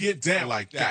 Get down like that.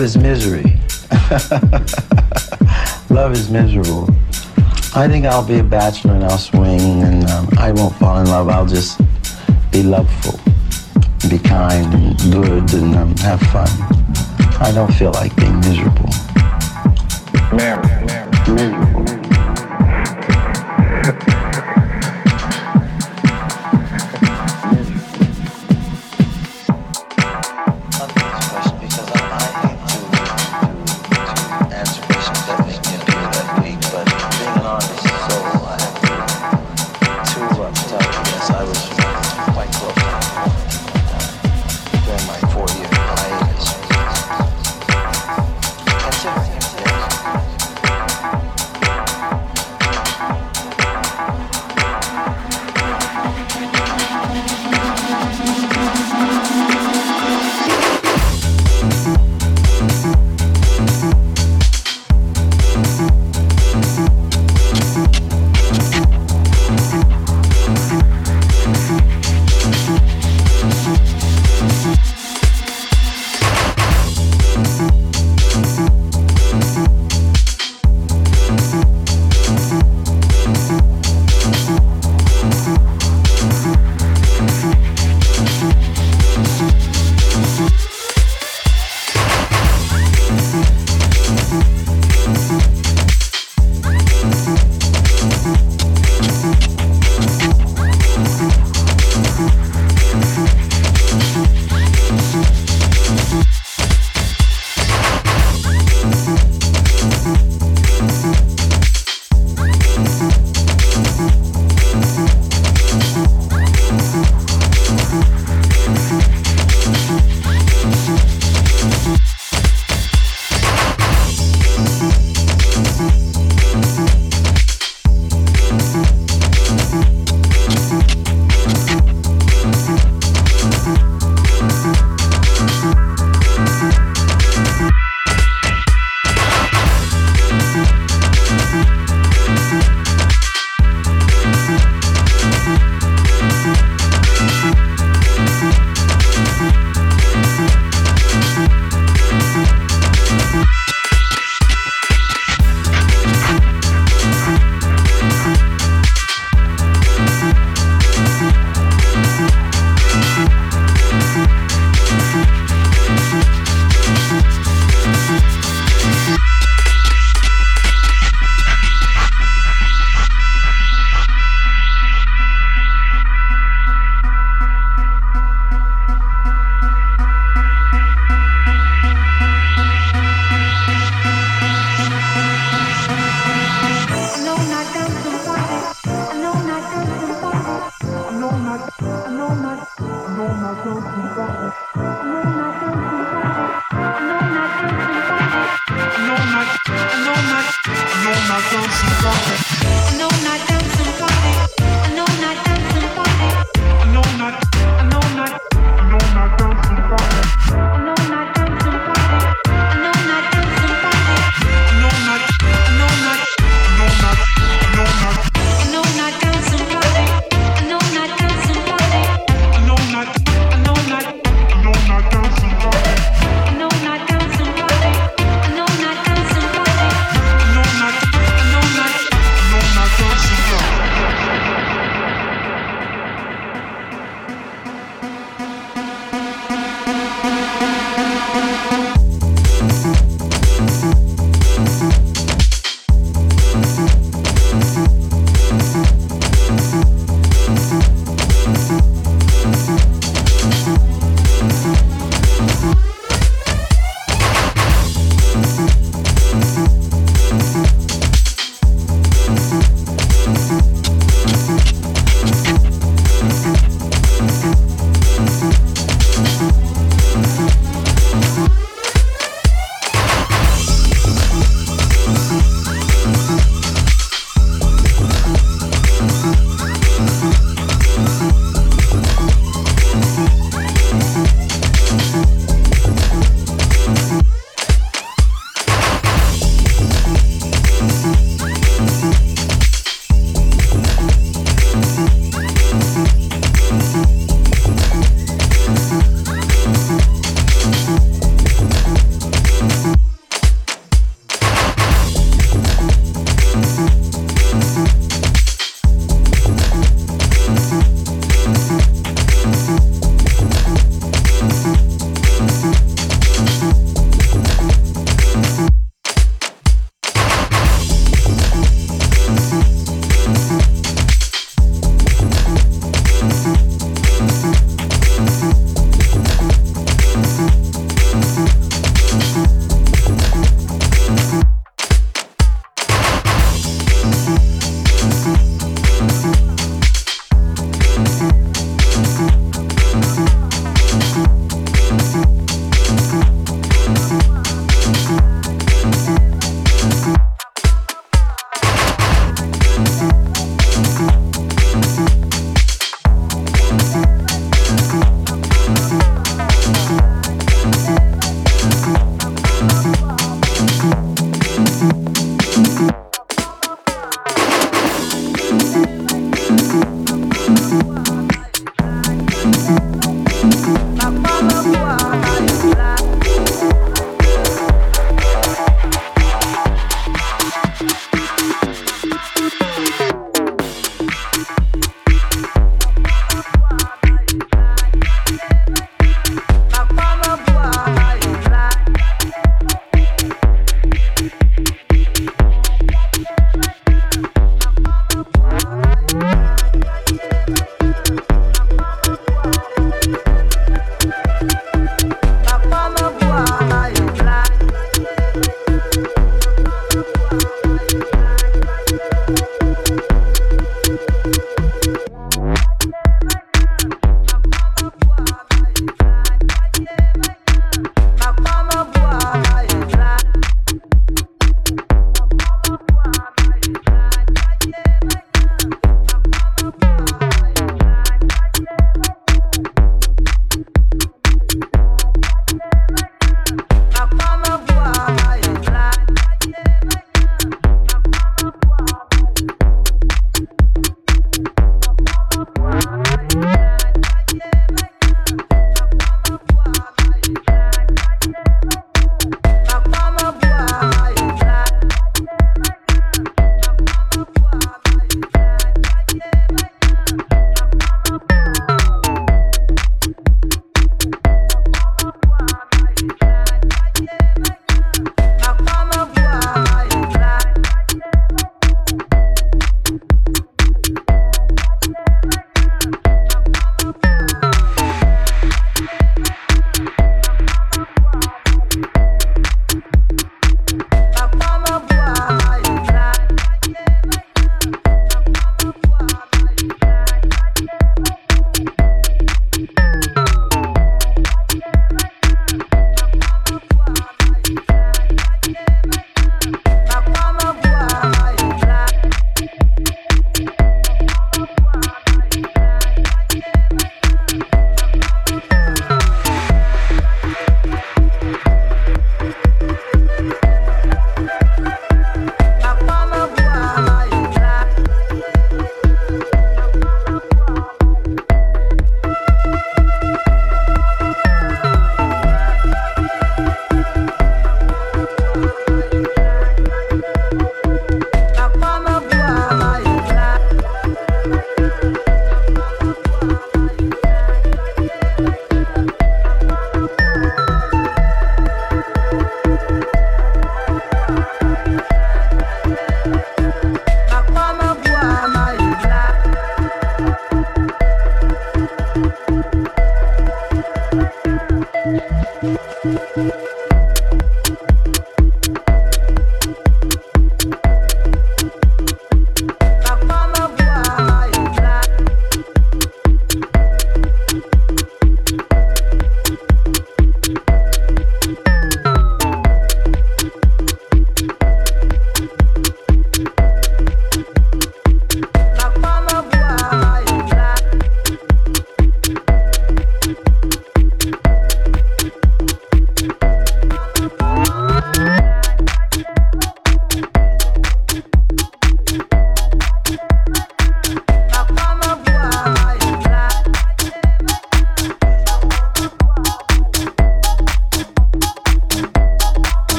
Love is misery. love is miserable. I think I'll be a bachelor and I'll swing and um, I won't fall in love. I'll just be loveful, be kind and good and um, have fun. I don't feel like being miserable. Mary, Mary, Miserable.